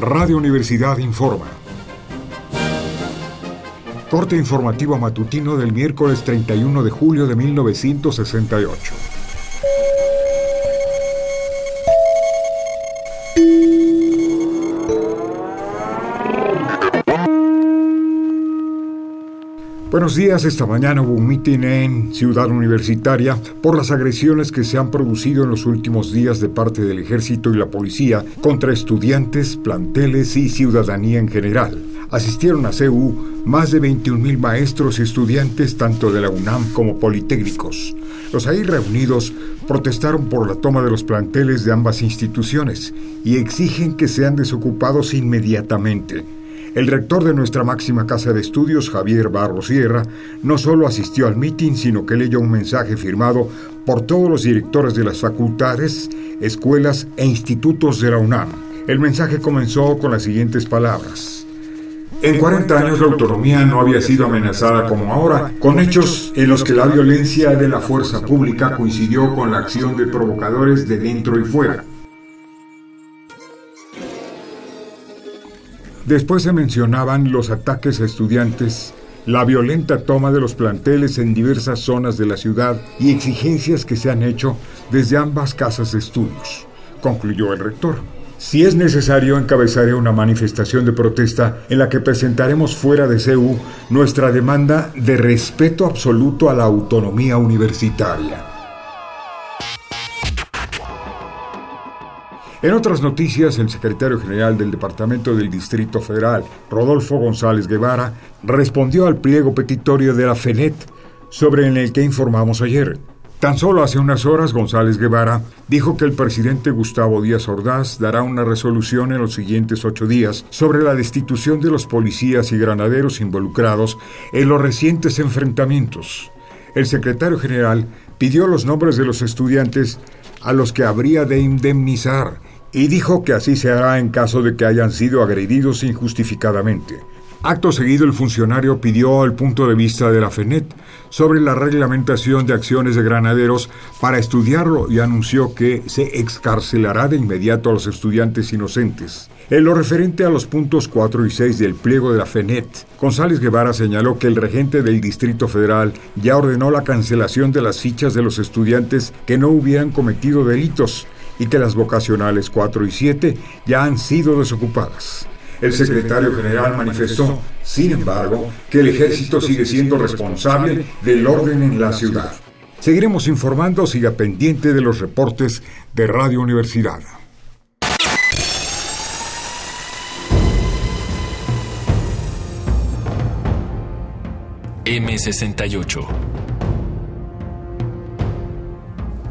Radio Universidad informa. Corte informativo matutino del miércoles 31 de julio de 1968. Buenos días, esta mañana hubo un mitin en Ciudad Universitaria por las agresiones que se han producido en los últimos días de parte del ejército y la policía contra estudiantes, planteles y ciudadanía en general. Asistieron a CEU más de 21.000 maestros y estudiantes tanto de la UNAM como politécnicos. Los ahí reunidos protestaron por la toma de los planteles de ambas instituciones y exigen que sean desocupados inmediatamente. El rector de nuestra máxima casa de estudios, Javier Barro Sierra, no solo asistió al mitin, sino que leyó un mensaje firmado por todos los directores de las facultades, escuelas e institutos de la UNAM. El mensaje comenzó con las siguientes palabras. En 40 años la autonomía no había sido amenazada como ahora, con hechos en los que la violencia de la fuerza pública coincidió con la acción de provocadores de dentro y fuera. Después se mencionaban los ataques a estudiantes, la violenta toma de los planteles en diversas zonas de la ciudad y exigencias que se han hecho desde ambas casas de estudios, concluyó el rector. Si es necesario, encabezaré una manifestación de protesta en la que presentaremos fuera de CEU nuestra demanda de respeto absoluto a la autonomía universitaria. En otras noticias, el secretario general del Departamento del Distrito Federal, Rodolfo González Guevara, respondió al pliego petitorio de la FENET sobre el que informamos ayer. Tan solo hace unas horas, González Guevara dijo que el presidente Gustavo Díaz Ordaz dará una resolución en los siguientes ocho días sobre la destitución de los policías y granaderos involucrados en los recientes enfrentamientos. El secretario general pidió los nombres de los estudiantes a los que habría de indemnizar y dijo que así se hará en caso de que hayan sido agredidos injustificadamente. Acto seguido, el funcionario pidió el punto de vista de la FENET sobre la reglamentación de acciones de granaderos para estudiarlo y anunció que se excarcelará de inmediato a los estudiantes inocentes. En lo referente a los puntos 4 y 6 del pliego de la FENET, González Guevara señaló que el regente del Distrito Federal ya ordenó la cancelación de las fichas de los estudiantes que no hubieran cometido delitos y que las vocacionales 4 y 7 ya han sido desocupadas. El secretario general manifestó, sin embargo, que el ejército sigue siendo responsable del orden en la ciudad. Seguiremos informando, siga pendiente de los reportes de Radio Universidad. M68